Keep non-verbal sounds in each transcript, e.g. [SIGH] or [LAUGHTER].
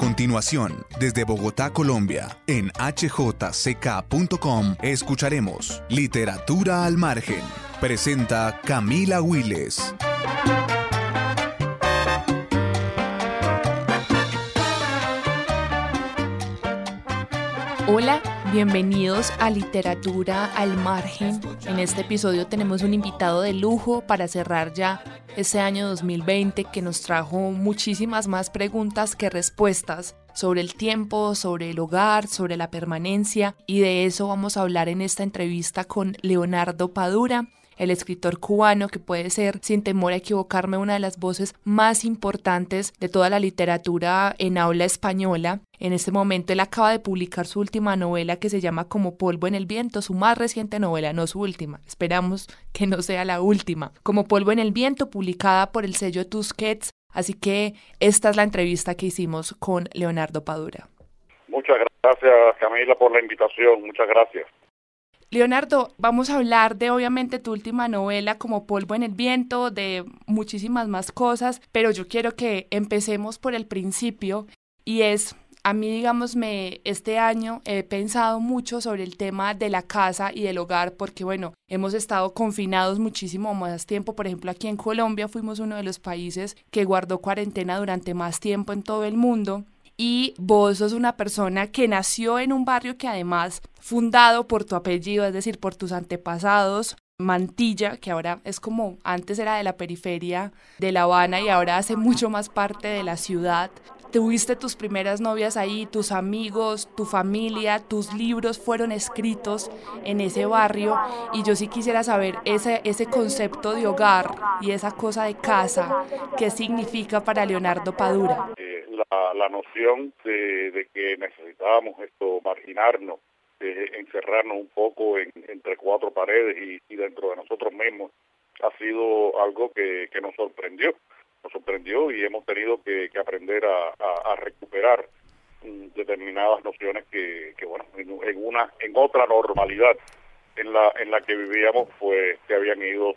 continuación, desde Bogotá, Colombia, en hjck.com, escucharemos Literatura al Margen. Presenta Camila Willes. Bienvenidos a Literatura al Margen. En este episodio tenemos un invitado de lujo para cerrar ya este año 2020 que nos trajo muchísimas más preguntas que respuestas sobre el tiempo, sobre el hogar, sobre la permanencia y de eso vamos a hablar en esta entrevista con Leonardo Padura el escritor cubano que puede ser, sin temor a equivocarme, una de las voces más importantes de toda la literatura en habla española. En este momento él acaba de publicar su última novela que se llama Como polvo en el viento, su más reciente novela, no su última. Esperamos que no sea la última. Como polvo en el viento, publicada por el sello Tusquets. Así que esta es la entrevista que hicimos con Leonardo Padura. Muchas gracias Camila por la invitación, muchas gracias. Leonardo, vamos a hablar de obviamente tu última novela como Polvo en el Viento, de muchísimas más cosas, pero yo quiero que empecemos por el principio y es a mí, digamos, me, este año he pensado mucho sobre el tema de la casa y del hogar, porque, bueno, hemos estado confinados muchísimo más tiempo. Por ejemplo, aquí en Colombia fuimos uno de los países que guardó cuarentena durante más tiempo en todo el mundo y vos sos una persona que nació en un barrio que además fundado por tu apellido, es decir, por tus antepasados, Mantilla, que ahora es como antes era de la periferia de La Habana y ahora hace mucho más parte de la ciudad. Tuviste tus primeras novias ahí, tus amigos, tu familia, tus libros fueron escritos en ese barrio y yo sí quisiera saber ese, ese concepto de hogar y esa cosa de casa, ¿qué significa para Leonardo Padura? La, noción de, que necesitábamos esto marginarnos, encerrarnos un poco entre cuatro paredes y, dentro de nosotros mismos, ha sido algo que, nos sorprendió, nos sorprendió y hemos tenido que, aprender a, recuperar mm, determinadas nociones que, bueno, en, una, en otra normalidad en la, en la que vivíamos, pues se habían ido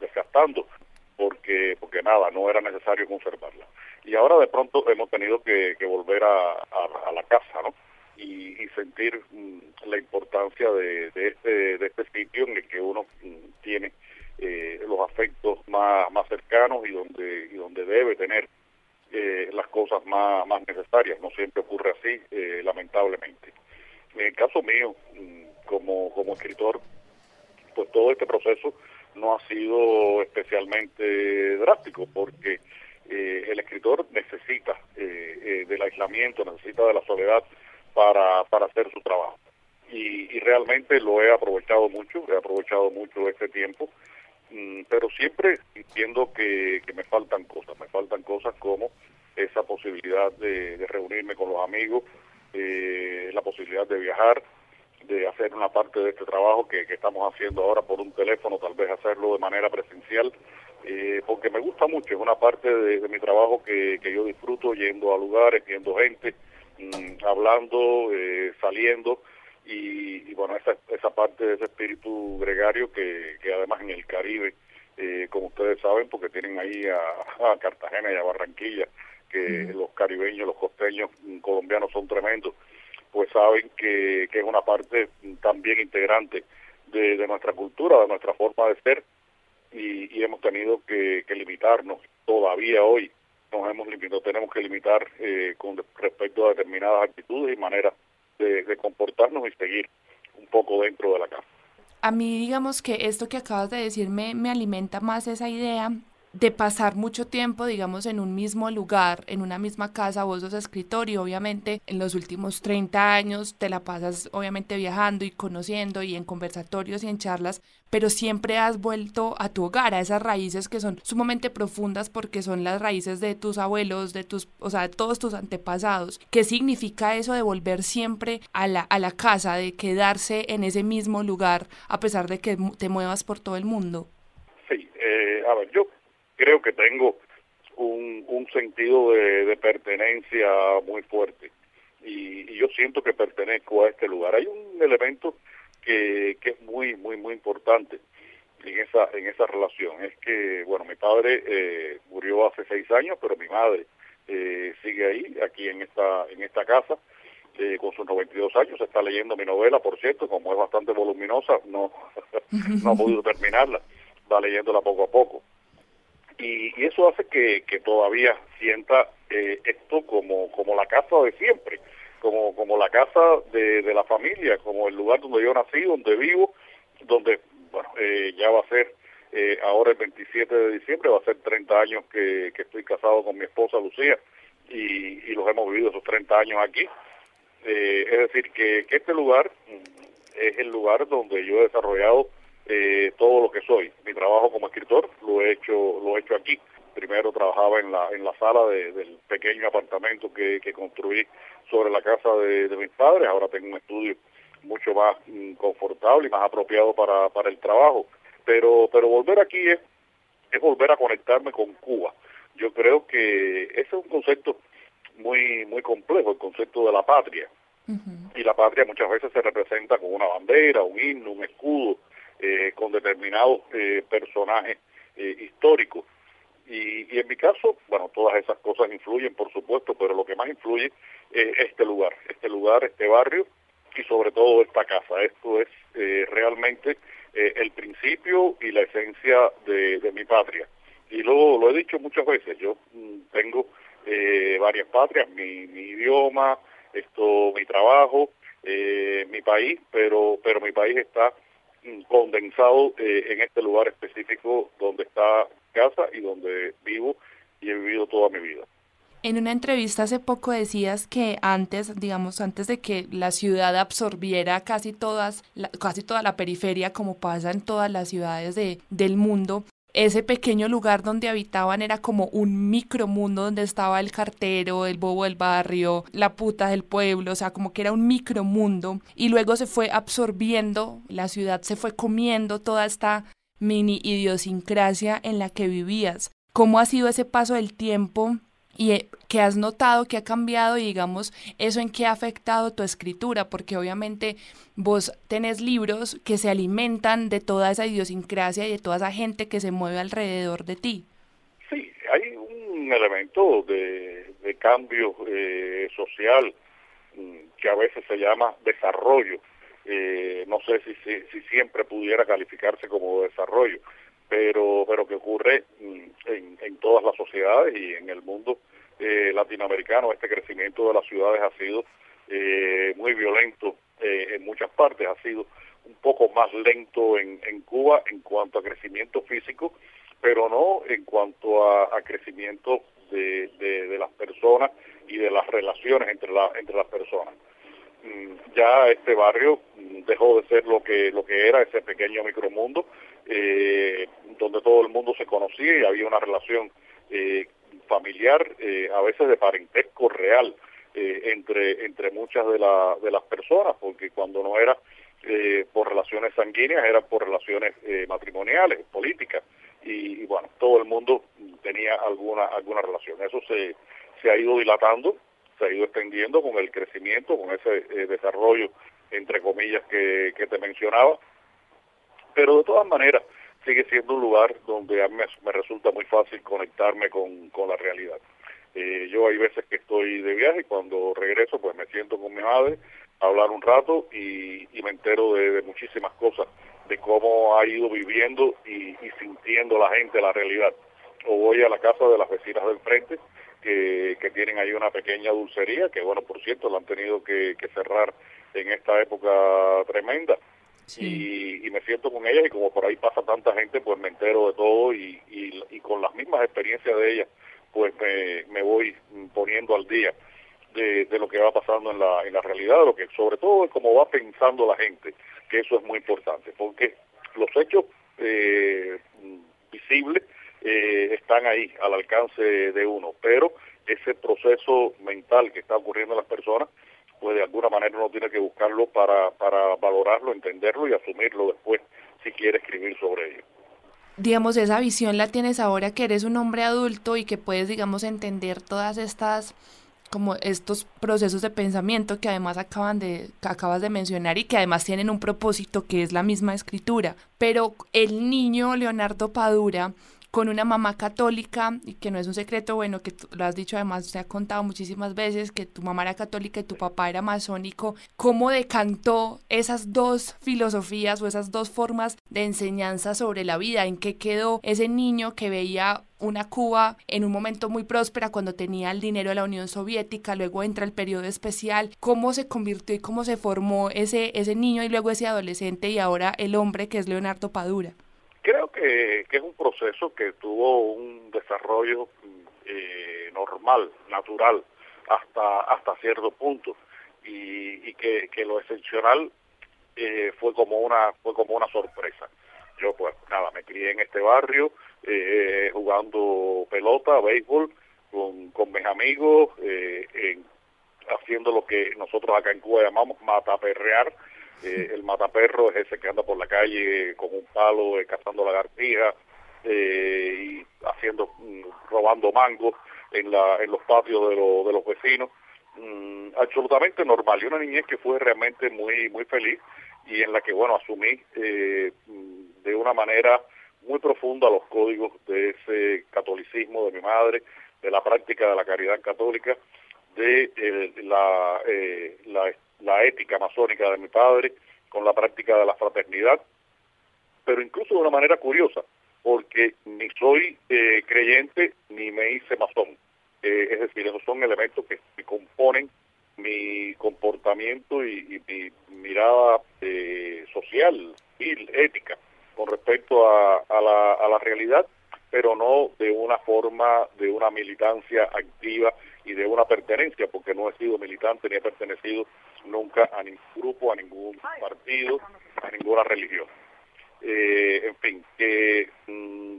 desgastando porque, porque nada, no era necesario conservarla y ahora de pronto hemos tenido que, volver a, la casa, ¿no? Y, sentir mm, la importancia de, este de este sitio en el que uno mm, tiene eh, los afectos más, más cercanos y donde y donde debe tener eh, las cosas más, más necesarias. No siempre ocurre así, eh, lamentablemente. En el caso mío, mm, como, como escritor, pues todo este proceso no ha sido especialmente drástico porque eh, el escritor necesita eh, eh, del aislamiento, necesita de la soledad para, para hacer su trabajo. Y, realmente lo he aprovechado mucho, he aprovechado mucho este tiempo, mm, pero siempre entiendo que, me faltan cosas, me faltan cosas como esa posibilidad de, reunirme con los amigos, la posibilidad de viajar, de hacer una parte de este trabajo que, que, estamos haciendo ahora por un teléfono, tal vez hacerlo de manera presencial, eh, porque me gusta mucho, es una parte de, mi trabajo que, yo disfruto yendo a lugares, viendo gente, mm, hablando, eh, saliendo, y, bueno, esa, esa parte de ese espíritu gregario que, además en el Caribe, eh, como ustedes saben, porque tienen ahí a, Cartagena y a Barranquilla, que los caribeños, los costeños mm, colombianos son tremendos, pues saben que, es una parte también integrante de nuestra cultura, de nuestra forma de ser, y, hemos tenido que, limitarnos todavía hoy. Nos hemos limitado tenemos que limitar eh, con respecto a determinadas actitudes y maneras de, comportarnos y seguir un poco dentro de la casa. A mí digamos que esto que acabas de decir me, me alimenta más esa idea de pasar mucho tiempo, digamos, en un mismo lugar, en una misma casa, vos sos escritor y obviamente en los últimos 30 años te la pasas obviamente viajando y conociendo y en conversatorios y en charlas, pero siempre has vuelto a tu hogar, a esas raíces que son sumamente profundas porque son las raíces de tus abuelos, de tus, o sea, de todos tus antepasados. ¿Qué significa eso de volver siempre a la, a la casa, de quedarse en ese mismo lugar a pesar de que te muevas por todo el mundo? Sí, eh, a ver, yo creo que tengo un, un sentido de, pertenencia muy fuerte y, yo siento que pertenezco a este lugar. Hay un elemento que, que es muy, muy, muy importante en esa, en esa relación. Es que, bueno, mi padre eh, murió hace seis años, pero mi madre eh, sigue ahí, aquí en esta, en esta casa, eh, con sus 92 años, está leyendo mi novela, por cierto, como es bastante voluminosa, no, [LAUGHS] no ha podido terminarla, va leyéndola poco a poco. Y, y eso hace que, que todavía sienta eh, esto como, como la casa de siempre, como, como la casa de, de la familia, como el lugar donde yo nací, donde vivo, donde, bueno, eh, ya va a ser eh, ahora el 27 de diciembre, va a ser 30 años que, que estoy casado con mi esposa Lucía y, y los hemos vivido esos 30 años aquí. Eh, es decir, que, que, este lugar mm, es el lugar donde yo he desarrollado eh, todo lo que soy. Mi trabajo como escritor lo he hecho, lo he hecho aquí. Primero trabajaba en la, en la sala de, del pequeño apartamento que, que construí sobre la casa de, de mis padres. Ahora tengo un estudio mucho más mm, confortable y más apropiado para, para el trabajo. Pero, pero volver aquí es, es volver a conectarme con Cuba. Yo creo que ese es un concepto muy muy complejo, el concepto de la patria. Y la patria muchas veces se representa con una bandera, un himno, un escudo, eh, con determinados eh, personajes eh, históricos. Y, y en mi caso, bueno, todas esas cosas influyen, por supuesto, pero lo que más influye es este lugar, este lugar, este barrio y sobre todo esta casa. Esto es eh, realmente eh, el principio y la esencia de, mi patria. Y lo, lo he dicho muchas veces, yo mm, tengo eh, varias patrias, mi, mi idioma, esto, mi trabajo, eh, mi país, pero, pero mi país está condensado eh, en este lugar específico donde está casa y donde vivo y he vivido toda mi vida. En una entrevista hace poco decías que antes, digamos, antes de que la ciudad absorbiera casi todas, la, casi toda la periferia, como pasa en todas las ciudades de, del mundo, ese pequeño lugar donde habitaban era como un micromundo donde estaba el cartero, el bobo del barrio, la puta del pueblo, o sea, como que era un micromundo y luego se fue absorbiendo, la ciudad se fue comiendo toda esta mini idiosincrasia en la que vivías. ¿Cómo ha sido ese paso del tiempo y eh, que has notado que ha cambiado y digamos eso en qué ha afectado tu escritura, porque obviamente vos tenés libros que se alimentan de toda esa idiosincrasia y de toda esa gente que se mueve alrededor de ti. Sí, hay un elemento de, cambio eh, social mm, que a veces se llama desarrollo. Eh, no sé si, si siempre pudiera calificarse como desarrollo, pero pero que ocurre mm, en, en todas las sociedades y en el mundo eh, latinoamericano. Este crecimiento de las ciudades ha sido eh, muy violento eh, en muchas partes. Ha sido un poco más lento en, en Cuba en cuanto a crecimiento físico pero no en cuanto a, crecimiento de, de, de las personas y de las relaciones entre la, entre las personas. Mm, ya este barrio mm, dejó de ser lo que lo que era ese pequeño micromundo eh, donde todo el mundo se conocía y había una relación eh, familiar, eh, a veces de parentesco real eh, entre entre muchas de, la, de las personas, porque cuando no era eh, por relaciones sanguíneas, era por relaciones matrimoniales, políticas, y, y, bueno, todo el mundo tenía alguna alguna relación. Eso se, se ha ido dilatando, se ha ido extendiendo con el crecimiento, con ese desarrollo, entre comillas, que, que te mencionaba, pero de todas maneras sigue siendo un lugar donde a mí me, resulta muy fácil conectarme con, con la realidad. Eh, yo hay veces que estoy de viaje y cuando regreso pues me siento con mi madre a hablar un rato y, y me entero de, muchísimas cosas, de cómo ha ido viviendo y, y, sintiendo la gente la realidad. O voy a la casa de las vecinas del frente que, que tienen ahí una pequeña dulcería, que bueno, por cierto, la han tenido que cerrar en esta época tremenda Y, y, me siento con ellas y como por ahí pasa tanta gente, pues me entero de todo y, y, con las mismas experiencias de ellas, pues me, me voy poniendo al día de, de, lo que va pasando en la, en la realidad, de lo que sobre todo de cómo va pensando la gente, que eso es muy importante, porque los hechos eh, visibles eh, están ahí al alcance de uno, pero ese proceso mental que está ocurriendo en las personas pues de alguna manera uno tiene que buscarlo para, para valorarlo, entenderlo y asumirlo después si quiere escribir sobre ello. Digamos, esa visión la tienes ahora que eres un hombre adulto y que puedes, digamos, entender todas estas como estos procesos de pensamiento que además acaban de que acabas de mencionar y que además tienen un propósito que es la misma escritura, pero el niño Leonardo Padura con una mamá católica y que no es un secreto, bueno, que lo has dicho además, se ha contado muchísimas veces que tu mamá era católica y tu papá era masónico, ¿cómo decantó esas dos filosofías o esas dos formas de enseñanza sobre la vida? ¿En qué quedó ese niño que veía una Cuba en un momento muy próspera cuando tenía el dinero de la Unión Soviética, luego entra el periodo especial, cómo se convirtió y cómo se formó ese, ese niño y luego ese adolescente y ahora el hombre que es Leonardo Padura. Creo que, es un proceso que tuvo un desarrollo eh, normal, natural, hasta, hasta cierto punto y, que, lo excepcional eh, fue como una fue como una sorpresa. Yo pues nada, me crié en este barrio eh, jugando pelota, béisbol, con, con mis amigos, eh, haciendo lo que nosotros acá en Cuba llamamos mataperrear. Eh, el mataperro es ese que anda por la calle con un palo, eh, cazando lagartijas y haciendo, mm, robando mangos en, la, en los patios de, de los vecinos. Mm, absolutamente normal y una niñez que fue realmente muy muy feliz y en la que bueno asumí eh, de una manera muy profunda los códigos de ese catolicismo de mi madre, de la práctica de la caridad católica, de eh, la, eh, la, la, ética masónica de mi padre, con la práctica de la fraternidad, pero incluso de una manera curiosa, porque ni soy eh, creyente ni me hice masón. es decir, esos son elementos que, componen mi comportamiento y, mi mirada social, y ética con respecto a, la, a la realidad, pero no de una forma de una militancia activa y de una pertenencia, porque no he sido militante ni he pertenecido nunca a ningún grupo, a ningún partido, a ninguna religión. Eh, en fin, que mm,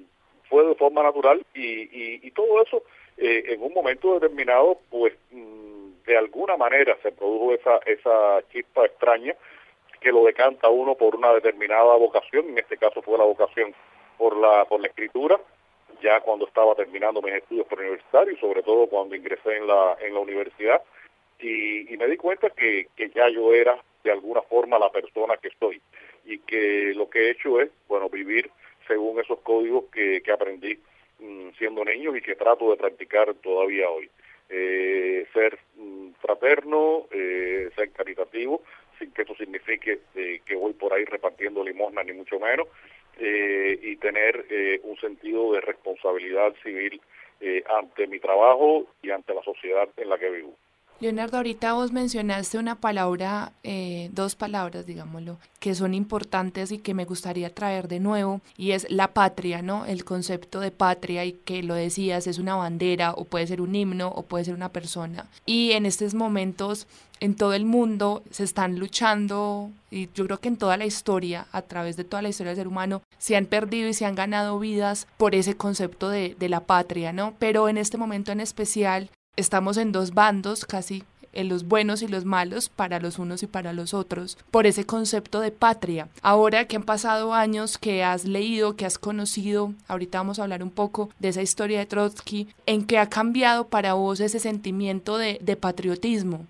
fue de forma natural y, todo eso eh, en un momento determinado, pues mm, de alguna manera se produjo esa, esa chispa extraña que lo decanta uno por una determinada vocación, en este caso fue la vocación por la, por la escritura, ya cuando estaba terminando mis estudios preuniversitarios, sobre todo cuando ingresé en la, en la universidad, y, me di cuenta que, que ya yo era de alguna forma la persona que estoy y que lo que he hecho es, bueno, vivir según esos códigos que, que aprendí mm, siendo niño y que trato de practicar todavía hoy. Eh, ser mm, fraterno, eh, ser caritativo, sin que eso signifique eh, que voy por ahí repartiendo limosna ni mucho menos, eh, y tener eh, un sentido de responsabilidad civil ante mi trabajo y ante la sociedad en la que vivo. Leonardo, ahorita vos mencionaste una palabra, eh, dos palabras, digámoslo, que son importantes y que me gustaría traer de nuevo, y es la patria, ¿no? El concepto de patria, y que lo decías, es una bandera, o puede ser un himno, o puede ser una persona. Y en estos momentos, en todo el mundo, se están luchando, y yo creo que en toda la historia, a través de toda la historia del ser humano, se han perdido y se han ganado vidas por ese concepto de, de la patria, ¿no? Pero en este momento en especial, estamos en dos bandos casi en los buenos y los malos para los unos y para los otros, por ese concepto de patria. Ahora que han pasado años, que has leído, que has conocido, ahorita vamos a hablar un poco de esa historia de Trotsky, ¿en qué ha cambiado para vos ese sentimiento de, patriotismo?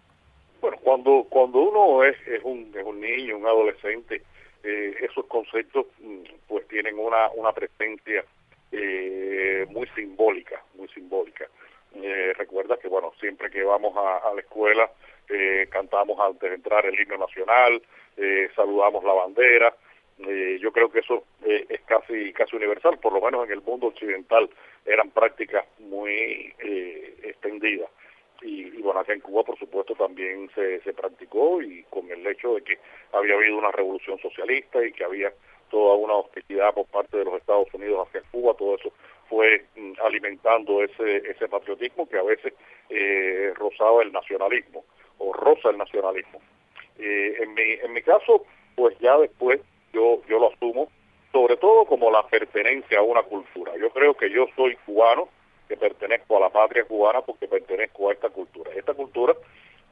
Bueno, cuando, cuando uno es, es, un, es un niño, un adolescente, eh, esos conceptos mm, pues tienen una, una presencia eh, muy simbólica, muy simbólica. Eh, recuerda que, bueno, siempre que vamos a, la escuela eh, cantamos antes de entrar el himno nacional, eh, saludamos la bandera. Eh, yo creo que eso es casi casi universal, por lo menos en el mundo occidental eran prácticas muy extendidas. Y, bueno, acá en Cuba, por supuesto, también se, se practicó y con el hecho de que había habido una revolución socialista y que había toda una hostilidad por parte de los Estados Unidos hacia Cuba, todo eso fue mm, alimentando ese, ese patriotismo que a veces eh, rozaba el nacionalismo o roza el nacionalismo. Eh, en, mi, en mi caso, pues ya después yo, yo lo asumo, sobre todo como la pertenencia a una cultura. Yo creo que yo soy cubano, que pertenezco a la patria cubana porque pertenezco a esta cultura. Esta cultura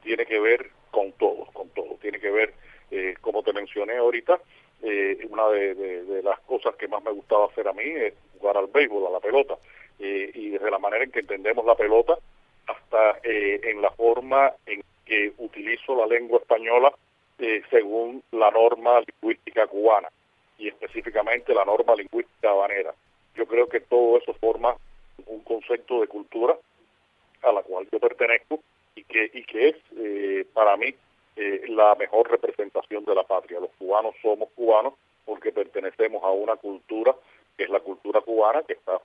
tiene que ver con todo, con todo. Tiene que ver, eh, como te mencioné ahorita, eh, una de, las cosas que más me gustaba hacer a mí es jugar al béisbol, a la pelota, eh, y desde la manera en que entendemos la pelota hasta eh, en la forma en que utilizo la lengua española según la norma lingüística cubana y específicamente la norma lingüística habanera. Yo creo que todo eso forma un concepto de cultura a la cual yo pertenezco y que, y que es eh, para mí eh, la mejor representación de la patria. Los cubanos somos cubanos porque pertenecemos a una cultura que es la cultura cubana, que está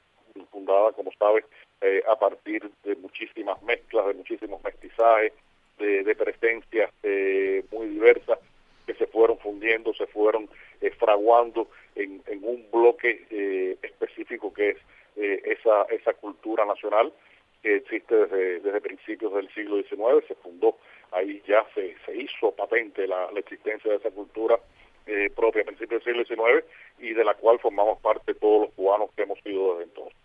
fundada, como sabes, eh, a partir de muchísimas mezclas, de muchísimos mestizajes, de, presencias muy diversas que se fueron fundiendo, se fueron fraguando en, en, un bloque específico que es esa, esa cultura nacional que existe desde, desde principios del siglo XIX, se fundó, ahí ya se, se hizo patente la, la existencia de esa cultura eh, propia a principios del siglo XIX y de la cual formamos parte todos los cubanos que hemos sido desde entonces.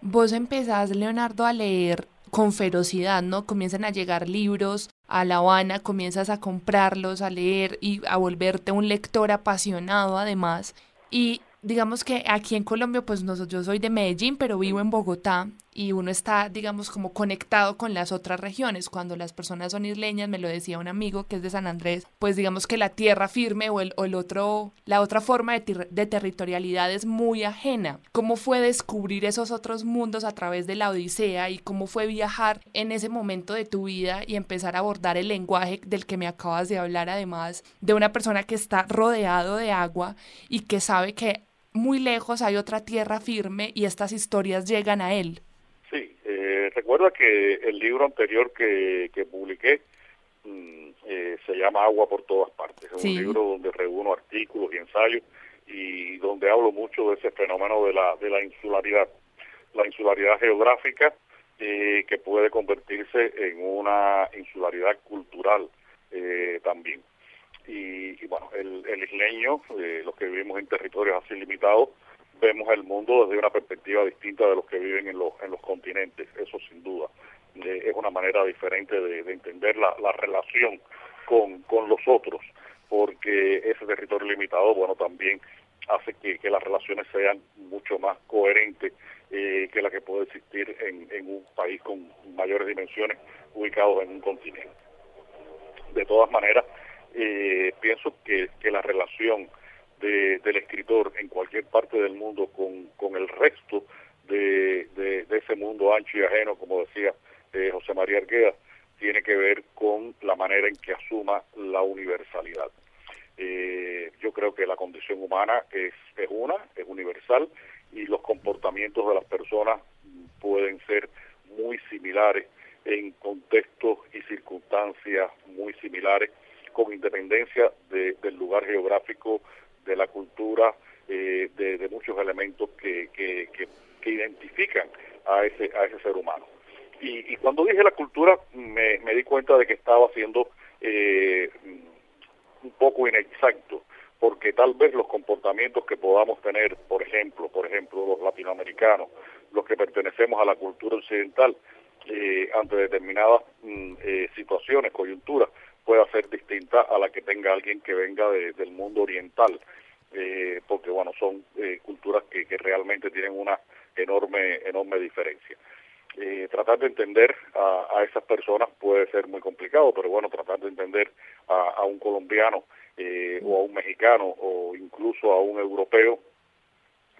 Vos empezás, Leonardo, a leer con ferocidad, ¿no? Comienzan a llegar libros a La Habana, comienzas a comprarlos, a leer y a volverte un lector apasionado además. Y digamos que aquí en Colombia, pues yo soy de Medellín, pero vivo en Bogotá y uno está, digamos, como conectado con las otras regiones. Cuando las personas son isleñas, me lo decía un amigo que es de San Andrés, pues digamos que la tierra firme o el, o el otro, la otra forma de, de territorialidad es muy ajena. ¿Cómo fue descubrir esos otros mundos a través de la Odisea y cómo fue viajar en ese momento de tu vida y empezar a abordar el lenguaje del que me acabas de hablar, además de una persona que está rodeado de agua y que sabe que muy lejos hay otra tierra firme y estas historias llegan a él. Sí, eh, recuerda que el libro anterior que, que publiqué mm, eh, se llama Agua por todas partes. Es un libro donde reúno artículos y ensayos y donde hablo mucho de ese fenómeno de la, de la insularidad. La insularidad geográfica eh, que puede convertirse en una insularidad cultural también y, bueno, el, el isleño, eh, los que vivimos en territorios así limitados, vemos el mundo desde una perspectiva distinta de los que viven en los, en los continentes, eso sin duda. Eh, es una manera diferente de, entender la, la relación con, con los otros, porque ese territorio limitado, bueno, también hace que, que las relaciones sean mucho más coherentes eh, que la que puede existir en, en un país con mayores dimensiones ubicados en un continente. De todas maneras, eh, pienso que, que, la relación de, del escritor en cualquier parte del mundo con, con el resto de, de, ese mundo ancho y ajeno, como decía eh, José María Argueda, tiene que ver con la manera en que asuma la universalidad. Eh, yo creo que la condición humana es, es una, es universal, y los comportamientos de las personas pueden ser muy similares en contextos y circunstancias muy similares con independencia del lugar geográfico, de la cultura, eh, de, muchos elementos que, que, identifican a ese, a ese ser humano. Y, cuando dije la cultura me, di cuenta de que estaba siendo eh, un poco inexacto, porque tal vez los comportamientos que podamos tener, por ejemplo, por ejemplo, los latinoamericanos, los que pertenecemos a la cultura occidental, eh, ante determinadas mm, situaciones, coyunturas, pueda ser distinta a la que tenga alguien que venga del mundo oriental, eh, porque bueno, son eh, culturas que, realmente tienen una enorme, enorme diferencia. Eh, tratar de entender a, esas personas puede ser muy complicado, pero bueno, tratar de entender a, un colombiano o a un mexicano o incluso a un europeo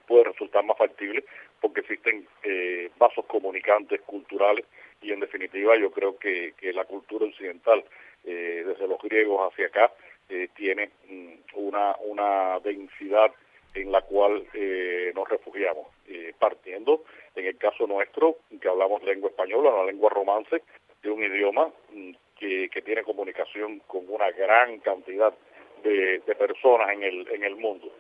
puede resultar más factible porque existen vasos comunicantes culturales y en definitiva yo creo que la cultura occidental eh, desde los griegos hacia acá, eh, tiene mm, una, densidad en la cual eh, nos refugiamos, partiendo, en el caso nuestro, que hablamos lengua española, una lengua romance, de un idioma mm, que, tiene comunicación con una gran cantidad de, de personas en el, en el mundo.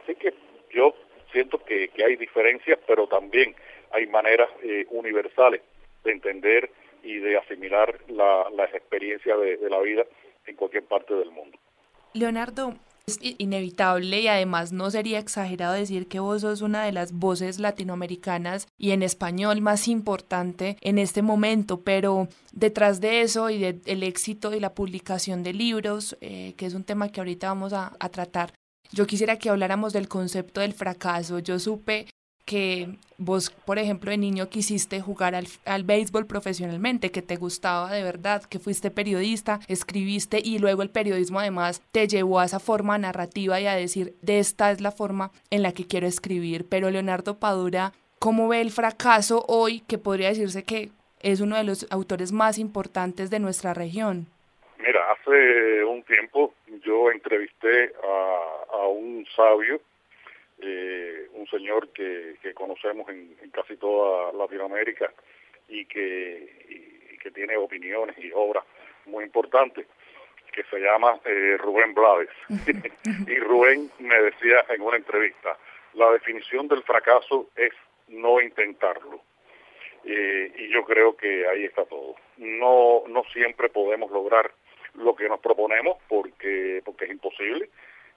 así que yo siento que, que hay diferencias, pero también hay maneras universales de entender y de asimilar las experiencias de, la vida en cualquier parte del mundo. Leonardo, es inevitable y además no sería exagerado decir que vos sos una de las voces latinoamericanas y en español más importante en este momento, pero detrás de eso y del éxito y la publicación de libros, eh, que es un tema que ahorita vamos a tratar, yo quisiera que habláramos del concepto del fracaso. Yo supe que vos, por ejemplo, de niño quisiste jugar al, al, béisbol profesionalmente, que te gustaba de verdad, que fuiste periodista, escribiste y luego el periodismo además te llevó a esa forma narrativa y a decir, de esta es la forma en la que quiero escribir. Pero Leonardo Padura ¿cómo ve el fracaso hoy que podría decirse que es uno de los autores más importantes de nuestra región? Mira, hace un tiempo yo entrevisté a, un sabio, eh, un señor que, conocemos en, casi toda Latinoamérica y que, que tiene opiniones y obras muy importantes, que se llama eh, Rubén Blades. [LAUGHS] y Rubén me decía en una entrevista, la definición del fracaso es no intentarlo. Eh, y yo creo que ahí está todo. No, no siempre podemos lograr lo que nos proponemos porque, porque es imposible.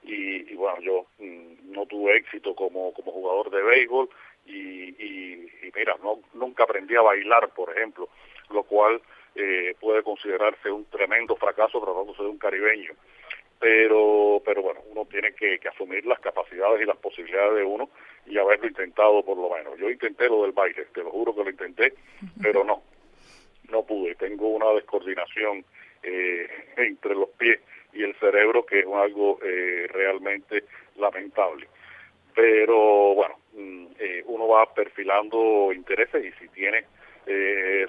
Y, bueno, yo mm, no tuve éxito como, como jugador de béisbol y, y, mira, no, nunca aprendí a bailar, por ejemplo, lo cual eh, puede considerarse un tremendo fracaso tratándose de un caribeño. Pero, pero bueno, uno tiene que, que asumir las capacidades y las posibilidades de uno y haberlo intentado por lo menos. Yo intenté lo del baile, te lo juro que lo intenté, pero no, no pude. Tengo una descoordinación eh, [LAUGHS] entre los pies y el cerebro que es algo eh, realmente lamentable. Pero bueno, mm, eh, uno va perfilando intereses y si tiene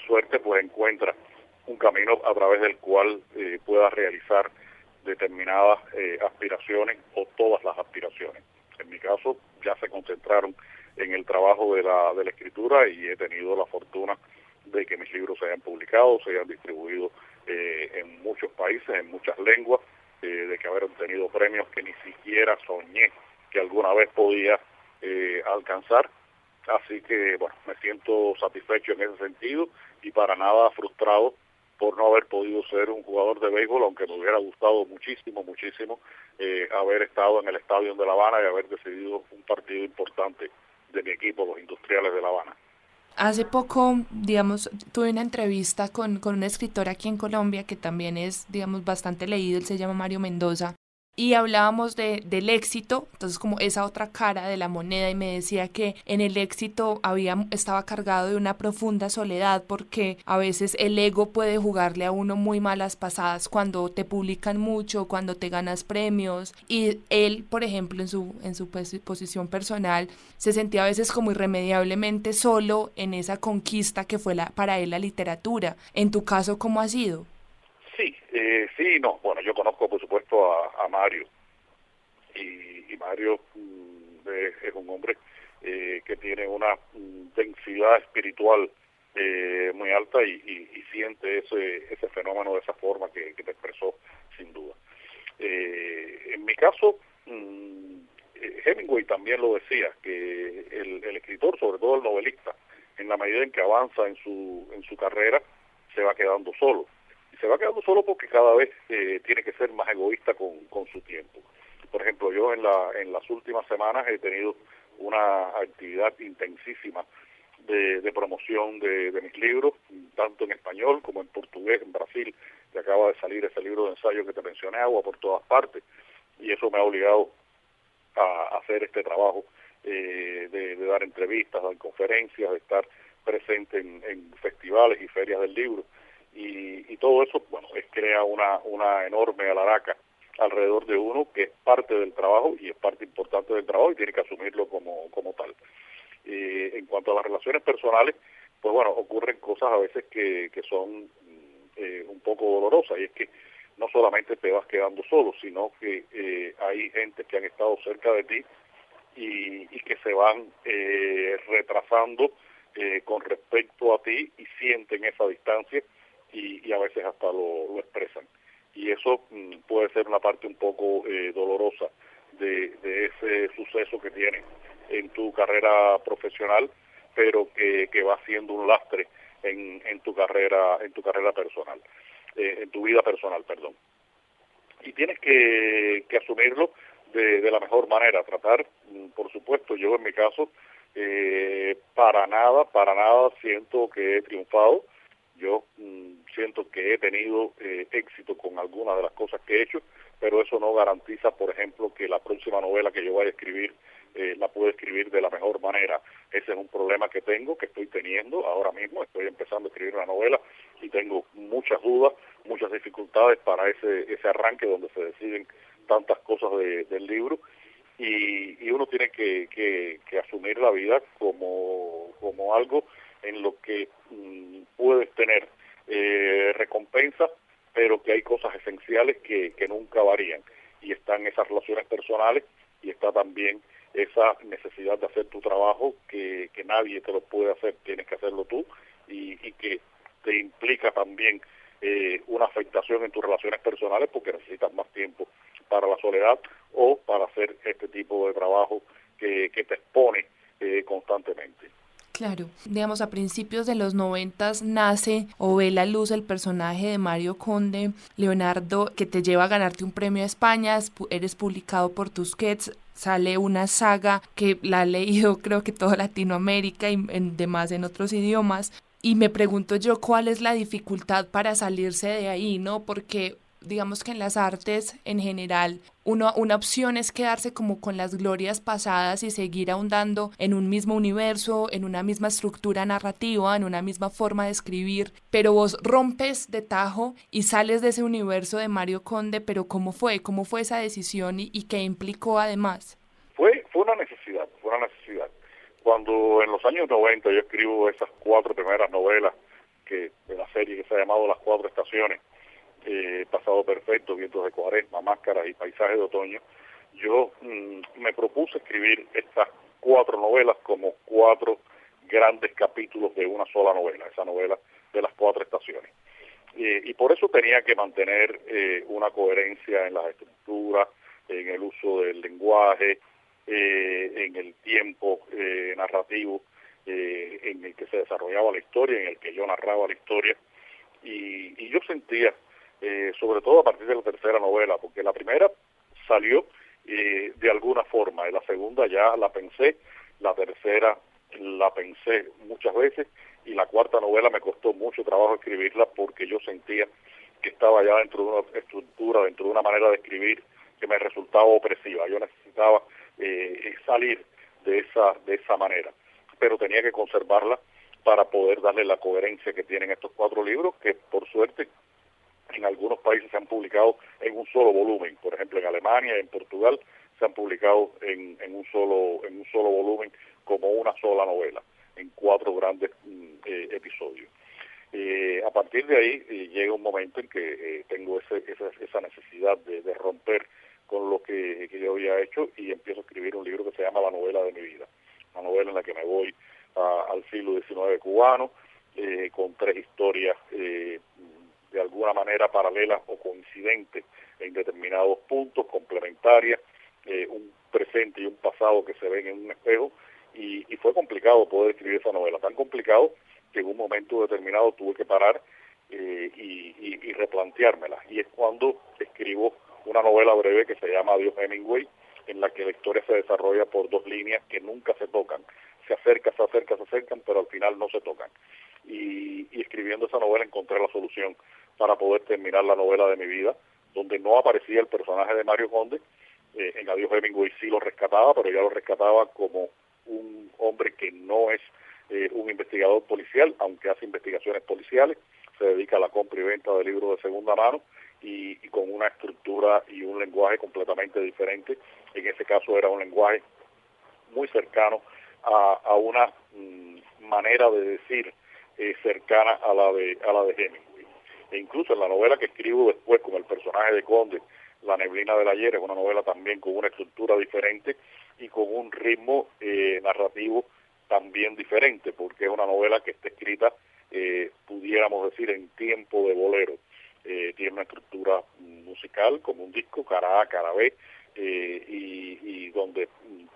suerte pues encuentra un camino a través del cual pueda realizar determinadas aspiraciones o todas las aspiraciones. En mi caso ya se concentraron en el trabajo de la, de la escritura y he tenido la fortuna de que mis libros se hayan publicado, se hayan distribuido eh, en muchos países, en muchas lenguas, eh, de que haber obtenido premios que ni siquiera soñé que alguna vez podía eh, alcanzar. Así que, bueno, me siento satisfecho en ese sentido y para nada frustrado por no haber podido ser un jugador de béisbol, aunque me hubiera gustado muchísimo, muchísimo haber estado en el Estadio de La Habana y haber decidido un partido importante de mi equipo, los Industriales de La Habana. Hace poco, digamos, tuve una entrevista con, con un escritor aquí en Colombia que también es, digamos, bastante leído, él se llama Mario Mendoza, y hablábamos de, del éxito, entonces como esa otra cara de la moneda y me decía que en el éxito había, estaba cargado de una profunda soledad porque a veces el ego puede jugarle a uno muy malas pasadas cuando te publican mucho, cuando te ganas premios y él, por ejemplo, en su, en su posición personal se sentía a veces como irremediablemente solo en esa conquista que fue la, para él la literatura. En tu caso, ¿cómo ha sido? Sí, eh, sí, no. Bueno, yo conozco por supuesto a, Mario y, Mario mm, es, un hombre eh, que tiene una mm, densidad espiritual eh, muy alta y, siente ese, ese fenómeno de esa forma que, te expresó sin duda. Eh, en mi caso, mm, Hemingway también lo decía, que el, el escritor, sobre todo el novelista, en la medida en que avanza en su, en su carrera, se va quedando solo se va quedando solo porque cada vez eh, tiene que ser más egoísta con, su tiempo. Por ejemplo, yo en, la, en las últimas semanas he tenido una actividad intensísima de, promoción de, mis libros, tanto en español como en portugués, en Brasil, que acaba de salir ese libro de ensayo que te mencioné, Agua por todas partes, y eso me ha obligado a, hacer este trabajo eh, de, dar entrevistas, dar conferencias, de estar presente en festivales y ferias del libro y, todo eso, bueno, es, crea una, una enorme alaraca alrededor de uno que es parte del trabajo y es parte importante del trabajo y tiene que asumirlo como, como tal. Eh, en cuanto a las relaciones personales, pues bueno, ocurren cosas a veces que, que son eh, un poco dolorosas y es que no solamente te vas quedando solo, sino que eh, hay gente que han estado cerca de ti y, y que se van eh, retrasando eh, con respecto a ti y sienten esa distancia y, a veces hasta lo, expresan. Y eso mm, puede ser una parte un poco eh, dolorosa de, ese suceso que tienes en tu carrera profesional, pero que, va siendo un lastre en, en tu carrera en tu carrera personal, eh, en tu vida personal, perdón. Y tienes que, asumirlo de, de la mejor manera, tratar, mm, por supuesto, yo en mi caso, eh, para nada, para nada siento que he triunfado, yo mm, siento que he tenido eh, éxito con algunas de las cosas que he hecho, pero eso no garantiza, por ejemplo, que la próxima novela que yo vaya a escribir eh, la pueda escribir de la mejor manera. Ese es un problema que tengo, que estoy teniendo ahora mismo. Estoy empezando a escribir una novela y tengo muchas dudas, muchas dificultades para ese, ese arranque donde se deciden tantas cosas del libro. Y, y uno tiene que, que, que asumir la vida como, como algo en lo que mm, puedes tener eh, recompensa, pero que hay cosas esenciales que, que nunca varían. Y están esas relaciones personales y está también esa necesidad de hacer tu trabajo que, que nadie te lo puede hacer, tienes que hacerlo tú y, y que te implica también eh, una afectación en tus relaciones personales porque necesitas más tiempo para la soledad o para hacer este tipo de trabajo que, que te expone eh, constantemente. Claro, digamos a principios de los noventas nace o ve la luz el personaje de Mario Conde, Leonardo, que te lleva a ganarte un premio a España, eres publicado por Tusquets, sale una saga que la ha leído [LAUGHS] creo que toda Latinoamérica y en, demás en otros idiomas. Y me pregunto yo cuál es la dificultad para salirse de ahí, ¿no? Porque digamos que en las artes en general uno, una opción es quedarse como con las glorias pasadas y seguir ahondando en un mismo universo, en una misma estructura narrativa, en una misma forma de escribir, pero vos rompes de tajo y sales de ese universo de Mario Conde, pero ¿cómo fue? ¿Cómo fue esa decisión y, y qué implicó además? Fue, fue una necesidad, fue una necesidad. Cuando en los años 90 yo escribo esas cuatro primeras novelas que de la serie que se ha llamado Las Cuatro Estaciones, eh, Pasado Perfecto, Vientos de Cuaresma, Máscaras y Paisajes de Otoño, yo mm, me propuse escribir estas cuatro novelas como cuatro grandes capítulos de una sola novela, esa novela de las cuatro estaciones. Eh, y por eso tenía que mantener eh, una coherencia en las estructuras, en el uso del lenguaje, en el tiempo narrativo en el que se desarrollaba la historia, en el que yo narraba la historia. Y, y yo sentía eh, sobre todo a partir de la tercera novela, porque la primera salió eh, de alguna forma, y la segunda ya la pensé, la tercera la pensé muchas veces, y la cuarta novela me costó mucho trabajo escribirla porque yo sentía que estaba ya dentro de una estructura, dentro de una manera de escribir que me resultaba opresiva. Yo necesitaba eh, salir de esa, de esa manera, pero tenía que conservarla para poder darle la coherencia que tienen estos cuatro libros, que por suerte en algunos países se han publicado en un solo volumen, por ejemplo en Alemania, en Portugal se han publicado en, en un solo en un solo volumen como una sola novela, en cuatro grandes mm, eh, episodios. Eh, a partir de ahí eh, llega un momento en que tengo ese, esa, esa necesidad de, de, romper con lo que, que, yo había hecho y empiezo a escribir un libro que se llama La novela de mi vida, una novela en la que me voy a, al siglo XIX cubano, con tres historias de alguna manera paralela o coincidente en determinados puntos, complementarias, eh, un presente y un pasado que se ven en un espejo, y, fue complicado poder escribir esa novela, tan complicado que en un momento determinado tuve que parar eh, y, y, replanteármela. Y es cuando escribo una novela breve que se llama Adiós Hemingway, en la que la historia se desarrolla por dos líneas que nunca se tocan. Se acercan, se acercan, se acercan, pero al final no se tocan. Y, y escribiendo esa novela encontré la solución para poder terminar la novela de mi vida, donde no aparecía el personaje de Mario Conde. Eh, en Adiós Hemingway sí lo rescataba, pero ya lo rescataba como un hombre que no es eh, un investigador policial, aunque hace investigaciones policiales, se dedica a la compra y venta de libros de segunda mano y, con una estructura y un lenguaje completamente diferente. En ese caso era un lenguaje muy cercano a, una mm, manera de decir eh, cercana a la de a la de Hemingway e incluso en la novela que escribo después con el personaje de Conde, La neblina del ayer, es una novela también con una estructura diferente y con un ritmo eh, narrativo también diferente, porque es una novela que está escrita, eh, pudiéramos decir, en tiempo de bolero. Eh, tiene una estructura musical como un disco, cara A, cara B, y, y, donde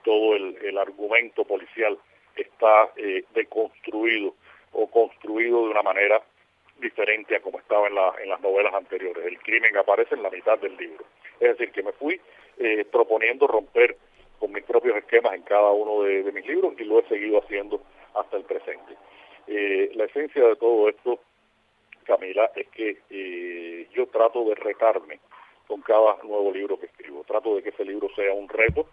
todo el, argumento policial está deconstruido o construido de una manera diferente a como estaba en, la, en las novelas anteriores. El crimen aparece en la mitad del libro. Es decir, que me fui eh, proponiendo romper con mis propios esquemas en cada uno de, mis libros y lo he seguido haciendo hasta el presente. Eh, la esencia de todo esto, Camila, es que eh, yo trato de retarme con cada nuevo libro que escribo. Trato de que ese libro sea un reto,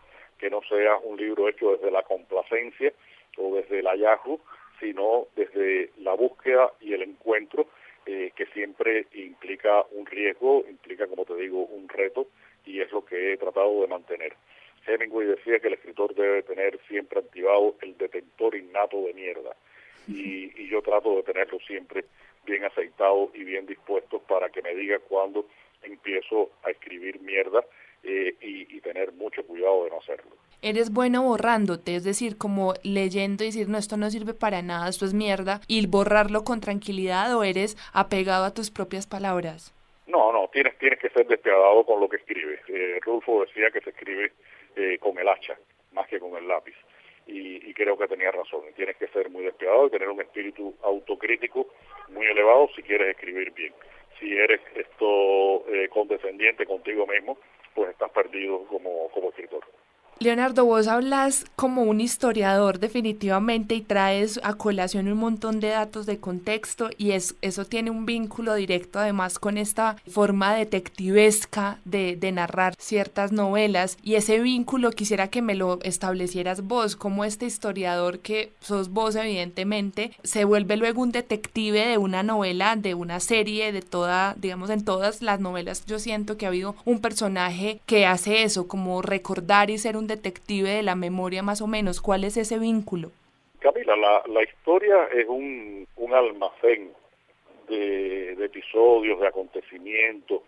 que no sea un libro hecho desde la complacencia o desde el hallazgo, sino desde la búsqueda y el encuentro, eh, que siempre implica un riesgo, implica, como te digo, un reto, y es lo que he tratado de mantener. Hemingway decía que el escritor debe tener siempre activado el detentor innato de mierda. Y, y yo trato de tenerlo siempre bien aceitado y bien dispuesto para que me diga cuando empiezo a escribir mierda eh, y, y, tener mucho cuidado de no hacerlo. Eres bueno borrándote, es decir, como leyendo y decir, no, esto no sirve para nada, esto es mierda, y borrarlo con tranquilidad o eres apegado a tus propias palabras. No, no, tienes, tienes que ser despiadado con lo que escribes. Eh, Rulfo decía que se escribe eh, con el hacha, más que con el lápiz. Y, y, creo que tenía razón. Tienes que ser muy despiadado y tener un espíritu autocrítico muy elevado si quieres escribir bien. Si eres condescendiente contigo mismo, pues estás perdido como, como escritor. Leonardo, vos hablas como un historiador definitivamente y traes a colación un montón de datos de contexto y es, eso tiene un vínculo directo además con esta forma detectivesca de, de narrar ciertas novelas y ese vínculo quisiera que me lo establecieras vos, como este historiador que sos vos evidentemente, se vuelve luego un detective de una novela, de una serie, de toda, digamos en todas las novelas. Yo siento que ha habido un personaje que hace eso, como recordar y ser un detective de la memoria más o menos? ¿Cuál es ese vínculo? Camila, la, la historia es un, un almacén de, episodios, de acontecimientos,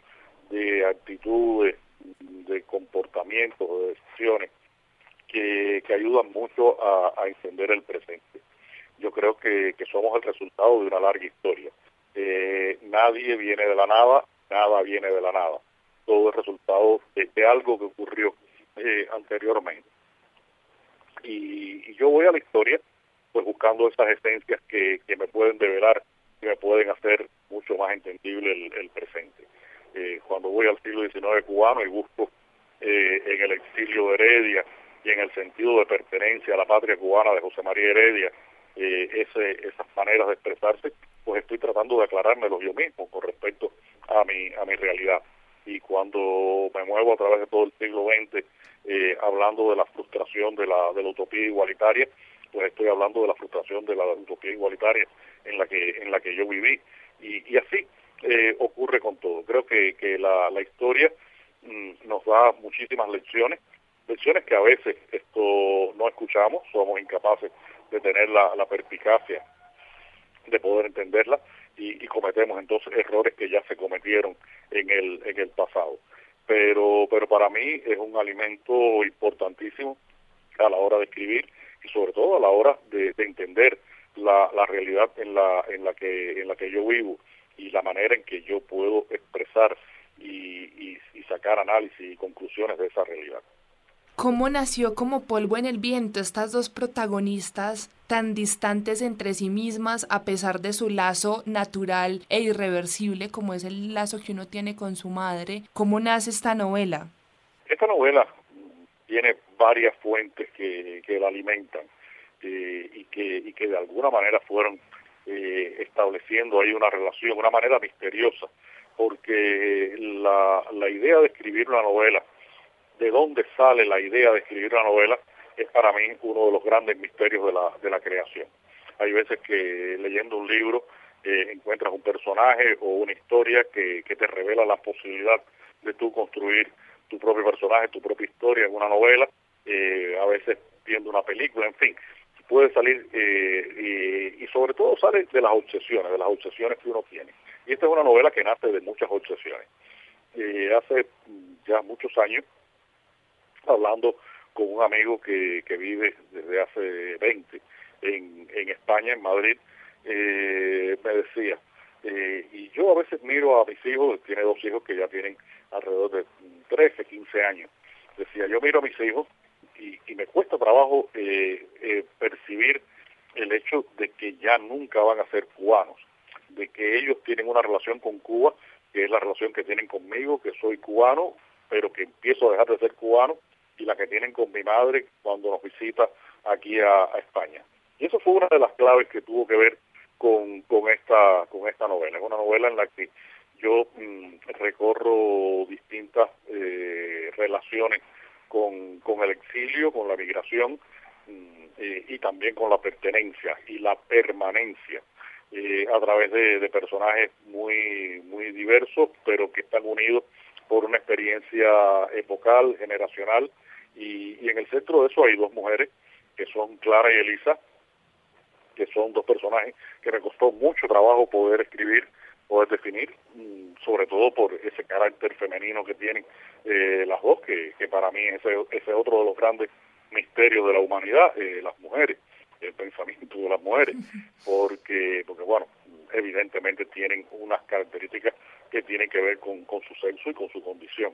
de actitudes, de comportamientos, de decisiones que, ayudan mucho a, a, entender el presente. Yo creo que, somos el resultado de una larga historia. Eh, nadie viene de la nada, nada viene de la nada. Todo es resultado de algo que ocurrió eh, anteriormente. Y, yo voy a la historia pues buscando esas esencias que, que me pueden develar y me pueden hacer mucho más entendible el, presente. Eh, cuando voy al siglo XIX cubano y busco eh, en el exilio de Heredia y en el sentido de pertenencia a la patria cubana de José María Heredia, eh, ese, esas maneras de expresarse, pues estoy tratando de aclarármelo yo mismo con respecto a mi, a mi realidad. Y cuando me muevo a través de todo el siglo XX eh, hablando de la frustración de la, de la utopía igualitaria, pues estoy hablando de la frustración de la utopía igualitaria en la que, en la que yo viví. Y, así eh, ocurre con todo. Creo que, que la, la historia mmm, nos da muchísimas lecciones, lecciones que a veces esto no escuchamos, somos incapaces de tener la, la perspicacia de poder entenderla y, y cometemos entonces errores que ya se cometieron en el, en el pasado pero, pero para mí es un alimento importantísimo a la hora de escribir y sobre todo a la hora de, de entender la, la realidad en la, en, la que, en la que yo vivo y la manera en que yo puedo expresar y, y sacar análisis y conclusiones de esa realidad. ¿Cómo nació como polvo en el viento estas dos protagonistas tan distantes entre sí mismas a pesar de su lazo natural e irreversible como es el lazo que uno tiene con su madre? ¿Cómo nace esta novela? Esta novela tiene varias fuentes que, que la alimentan eh, y, que, y que de alguna manera fueron eh, estableciendo ahí una relación, una manera misteriosa, porque la, la idea de escribir una novela de dónde sale la idea de escribir una novela es para mí uno de los grandes misterios de la, de la creación. Hay veces que leyendo un libro eh, encuentras un personaje o una historia que, que te revela la posibilidad de tú construir tu propio personaje, tu propia historia en una novela, eh, a veces viendo una película, en fin, puede salir eh, y, y, sobre todo sale de las obsesiones, de las obsesiones que uno tiene. Y esta es una novela que nace de muchas obsesiones. Eh, hace ya muchos años hablando con un amigo que, vive desde hace 20 en, en España, en Madrid, eh, me decía, eh, y yo a veces miro a mis hijos, tiene dos hijos que ya tienen alrededor de 13, 15 años, decía, yo miro a mis hijos y, y me cuesta trabajo eh, eh, percibir el hecho de que ya nunca van a ser cubanos, de que ellos tienen una relación con Cuba, que es la relación que tienen conmigo, que soy cubano, pero que empiezo a dejar de ser cubano y la que tienen con mi madre cuando nos visita aquí a, España. Y eso fue una de las claves que tuvo que ver con, con esta con esta novela. Es una novela en la que yo mmm, recorro distintas eh, relaciones con, con el exilio, con la migración mmm, y también con la pertenencia y la permanencia eh, a través de, de personajes muy muy diversos, pero que están unidos por una experiencia epocal, generacional, y, y, en el centro de eso hay dos mujeres, que son Clara y Elisa, que son dos personajes que me costó mucho trabajo poder escribir, poder definir, mm, sobre todo por ese carácter femenino que tienen eh, las dos, que, que para mí ese, ese otro de los grandes misterios de la humanidad, eh, las mujeres, el pensamiento de las mujeres, [LAUGHS] porque, porque bueno, evidentemente tienen unas características que tienen que ver con, con su sexo y con su condición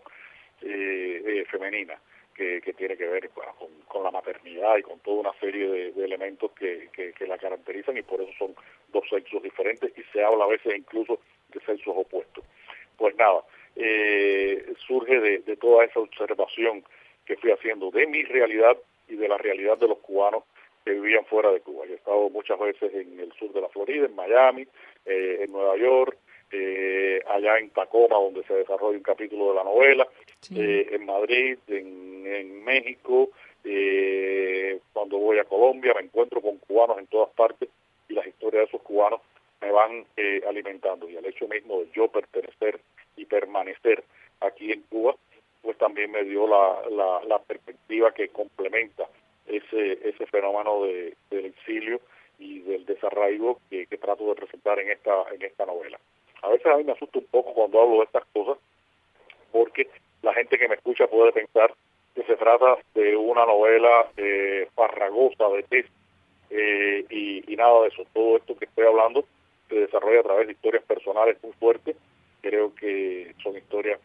eh, femenina que, tiene que ver con, la maternidad y con toda una serie de, elementos que, que, la caracterizan y por eso son dos sexos diferentes y se habla a veces incluso de sexos opuestos. Pues nada, eh, surge de, de toda esa observación que fui haciendo de mi realidad y de la realidad de los cubanos que vivían fuera de Cuba. Yo he estado muchas veces en el sur de la Florida, en Miami, eh, en Nueva York, eh, allá en Tacoma, donde se desarrolla un capítulo de la novela, eh, en Madrid, en, en México, eh, cuando voy a Colombia, me encuentro con cubanos en todas partes y las historias de esos cubanos me van alimentando. Y el hecho mismo de yo pertenecer y permanecer aquí en Cuba, pues también me dio la, la, perspectiva que complementa ese, ese fenómeno de, del exilio y del desarraigo que, que trato de presentar en esta, en esta novela. A veces a mí me asusta un poco cuando hablo de estas cosas, porque la gente que me escucha puede pensar que se trata de una novela eh, farragosa de test eh, y, nada de eso. Todo esto que estoy hablando se desarrolla a través de historias personales muy fuertes. Creo que son historias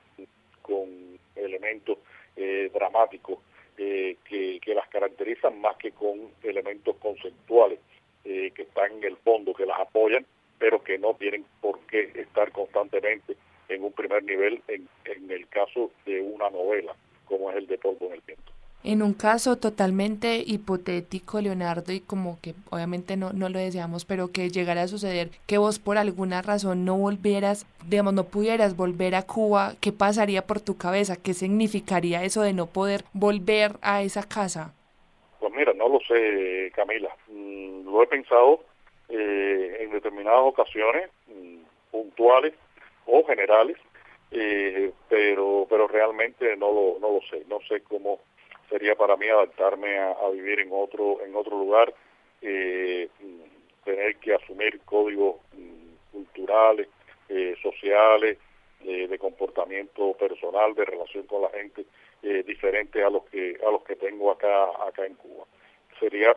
con elementos eh, dramáticos que, que, las caracterizan más que con elementos conceptuales que están en el fondo, que las apoyan pero que no tienen por qué estar constantemente en un primer nivel en, en el caso de una novela, como es el de Polvo en el Viento. En un caso totalmente hipotético, Leonardo, y como que obviamente no, no lo deseamos, pero que llegara a suceder que vos por alguna razón no volvieras, digamos, no pudieras volver a Cuba, ¿qué pasaría por tu cabeza? ¿Qué significaría eso de no poder volver a esa casa? Pues mira, no lo sé, Camila. Mm, lo he pensado eh, en determinadas ocasiones mm, puntuales o generales, eh, pero pero realmente no lo no lo sé, no sé cómo sería para mí adaptarme a, vivir en otro en otro lugar, eh, mm, tener que asumir códigos mm, culturales, sociales, de comportamiento personal, de relación con la gente, diferentes a los que a los que tengo acá acá en Cuba. Sería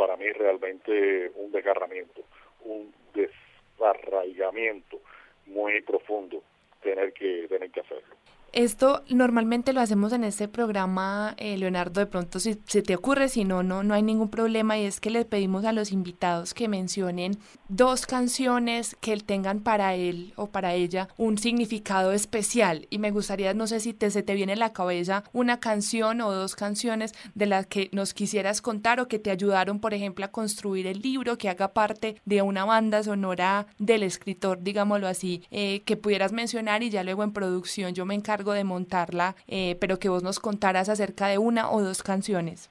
para mí realmente un desgarramiento, un desarraigamiento muy profundo tener que tener que hacerlo. Esto normalmente lo hacemos en este programa, eh, Leonardo, de pronto si se te ocurre, si no, no, no hay ningún problema y es que le pedimos a los invitados que mencionen dos canciones que tengan para él o para ella un significado especial. Y me gustaría, no sé si te, se te viene a la cabeza una canción o dos canciones de las que nos quisieras contar o que te ayudaron, por ejemplo, a construir el libro, que haga parte de una banda sonora del escritor, digámoslo así, eh, que pudieras mencionar y ya luego en producción yo me encargo de montarla, eh, pero que vos nos contaras acerca de una o dos canciones.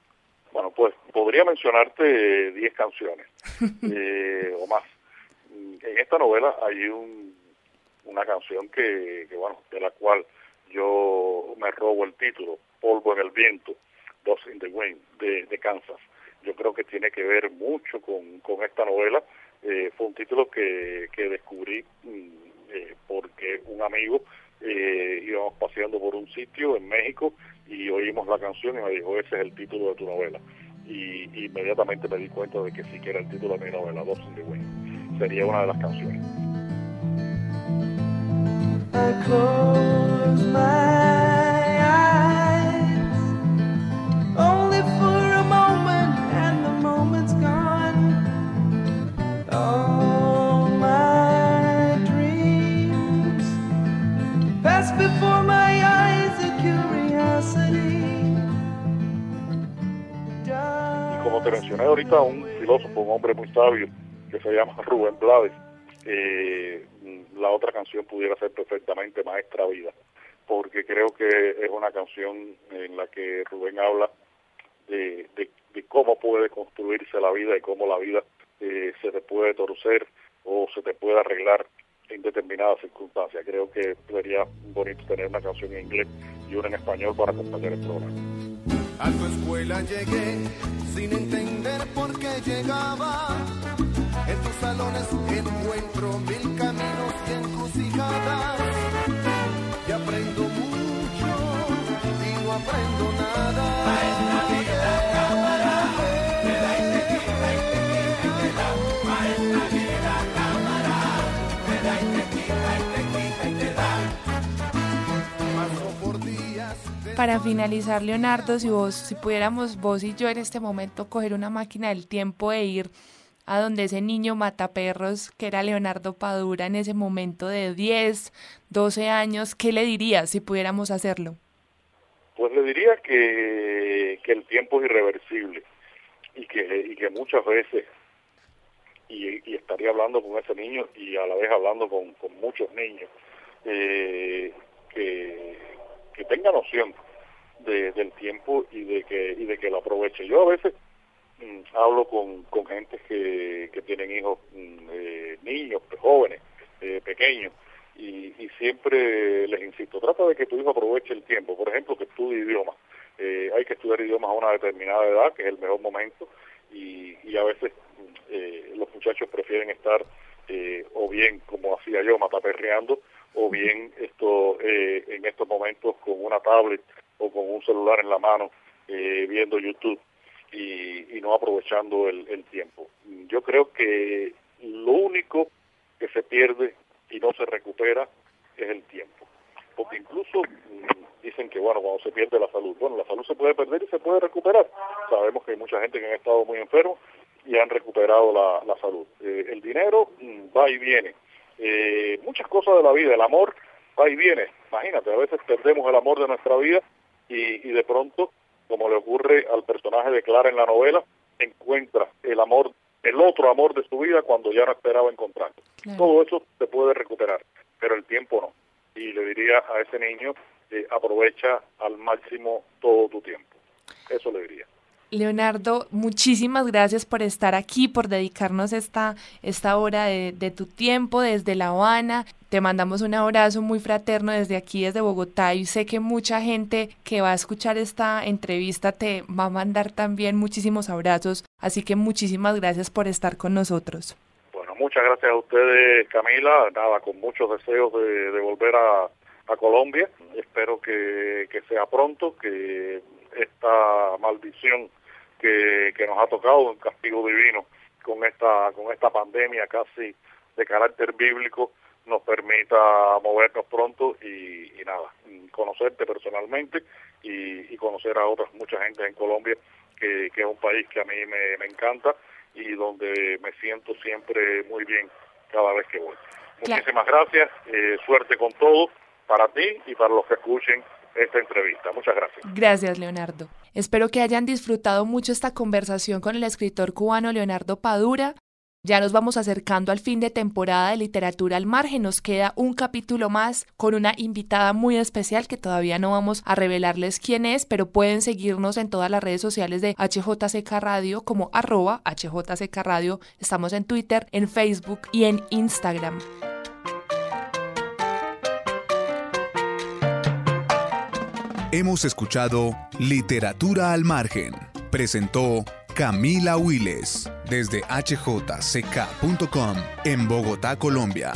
Bueno, pues podría mencionarte 10 canciones [LAUGHS] eh, o más. En esta novela hay un, una canción que, bueno, de la cual yo me robo el título, Polvo en el Viento, Dos in the Wind, de, Kansas. Yo creo que tiene que ver mucho con, con esta novela. Eh, fue un título que, que descubrí mm, porque un amigo eh, íbamos paseando por un sitio en México y oímos la canción y me dijo, ese es el título de tu novela. Y, inmediatamente me di cuenta de que sí que era el título de mi novela, Dos in the Wind. Sería una de las canciones. Mencioné ahorita, un filósofo, un hombre muy sabio, que se llama [LAUGHS] Rubén Blades, eh, la otra canción pudiera ser perfectamente Maestra Vida, porque creo que es una canción en la que Rubén habla de, de, cómo puede construirse la vida y cómo la vida eh, se te puede torcer o se te puede arreglar en determinadas circunstancias. Creo que sería bonito tener una canción en inglés y una en español para acompañar el programa. A tu escuela llegué sin entender por qué llegaba. escalones encuentro mil caminos y encrucijadas y aprendo mucho y no aprendo nada. Para finalizar, Leonardo, si vos, si pudiéramos vos y yo en este momento coger una máquina del tiempo e ir a donde ese niño mataperros, que era Leonardo Padura en ese momento de 10, 12 años, ¿qué le dirías si pudiéramos hacerlo? Pues le diría que, que el tiempo es irreversible y que, y que muchas veces, y, estaría hablando con ese niño y a la vez hablando con, muchos niños, eh, que, que tenga noción de, del tiempo y de que y de que lo aproveche. Yo a veces mm, hablo con, con gente que, que tienen hijos, mm, eh, niños, jóvenes, eh, pequeños, y, y, siempre les insisto, trata de que tu hijo aproveche el tiempo. Por ejemplo, que estudie idiomas. Eh, hay que estudiar idiomas a una determinada edad, que es el mejor momento, y, y a veces mm, eh, los muchachos prefieren estar o bien, como hacía yo, mataperreando, o bien esto en estos momentos con una tablet o con un celular en la mano eh, viendo YouTube y, no aprovechando el, el, tiempo. Yo creo que lo único que se pierde y no se recupera es el tiempo. Porque incluso mmm, dicen que, bueno, cuando se pierde la salud, bueno, la salud se puede perder y se puede recuperar. Sabemos que hay mucha gente que han estado muy enfermos y han recuperado la, salud. Eh, el dinero mmm, va y viene. Eh, muchas cosas de la vida, el amor va y viene. Imagínate, a veces perdemos el amor de nuestra vida y, y de pronto, como le ocurre al personaje de Clara en la novela, encuentra el amor, el otro amor de su vida cuando ya no esperaba encontrarlo. Claro. Todo eso se puede recuperar, pero el tiempo no. Y le diría a ese niño, eh, aprovecha al máximo todo tu tiempo. Eso le diría. Leonardo, muchísimas gracias por estar aquí, por dedicarnos esta, esta hora de, tu tiempo desde La Habana. Te mandamos un abrazo muy fraterno desde aquí, desde Bogotá, y sé que mucha gente que va a escuchar esta entrevista te va a mandar también muchísimos abrazos, así que muchísimas gracias por estar con nosotros. Bueno, muchas gracias a ustedes, Camila. Nada, con muchos deseos de, de volver a, a Colombia. Espero que, que sea pronto, que esta maldición que, que nos ha tocado, un castigo divino con esta, con esta pandemia casi de carácter bíblico, nos permita movernos pronto y, y nada, conocerte personalmente y, y, conocer a otras, mucha gente en Colombia, que, que es un país que a mí me, me encanta y donde me siento siempre muy bien cada vez que voy. Claro. Muchísimas gracias, eh, suerte con todo para ti y para los que escuchen esta entrevista. Muchas gracias. Gracias, Leonardo. Espero que hayan disfrutado mucho esta conversación con el escritor cubano Leonardo Padura. Ya nos vamos acercando al fin de temporada de literatura al margen. Nos queda un capítulo más con una invitada muy especial que todavía no vamos a revelarles quién es, pero pueden seguirnos en todas las redes sociales de HJCK Radio como arroba HJCK Radio. Estamos en Twitter, en Facebook y en Instagram. Hemos escuchado Literatura al Margen. Presentó Camila Wiles desde hjck.com en Bogotá, Colombia.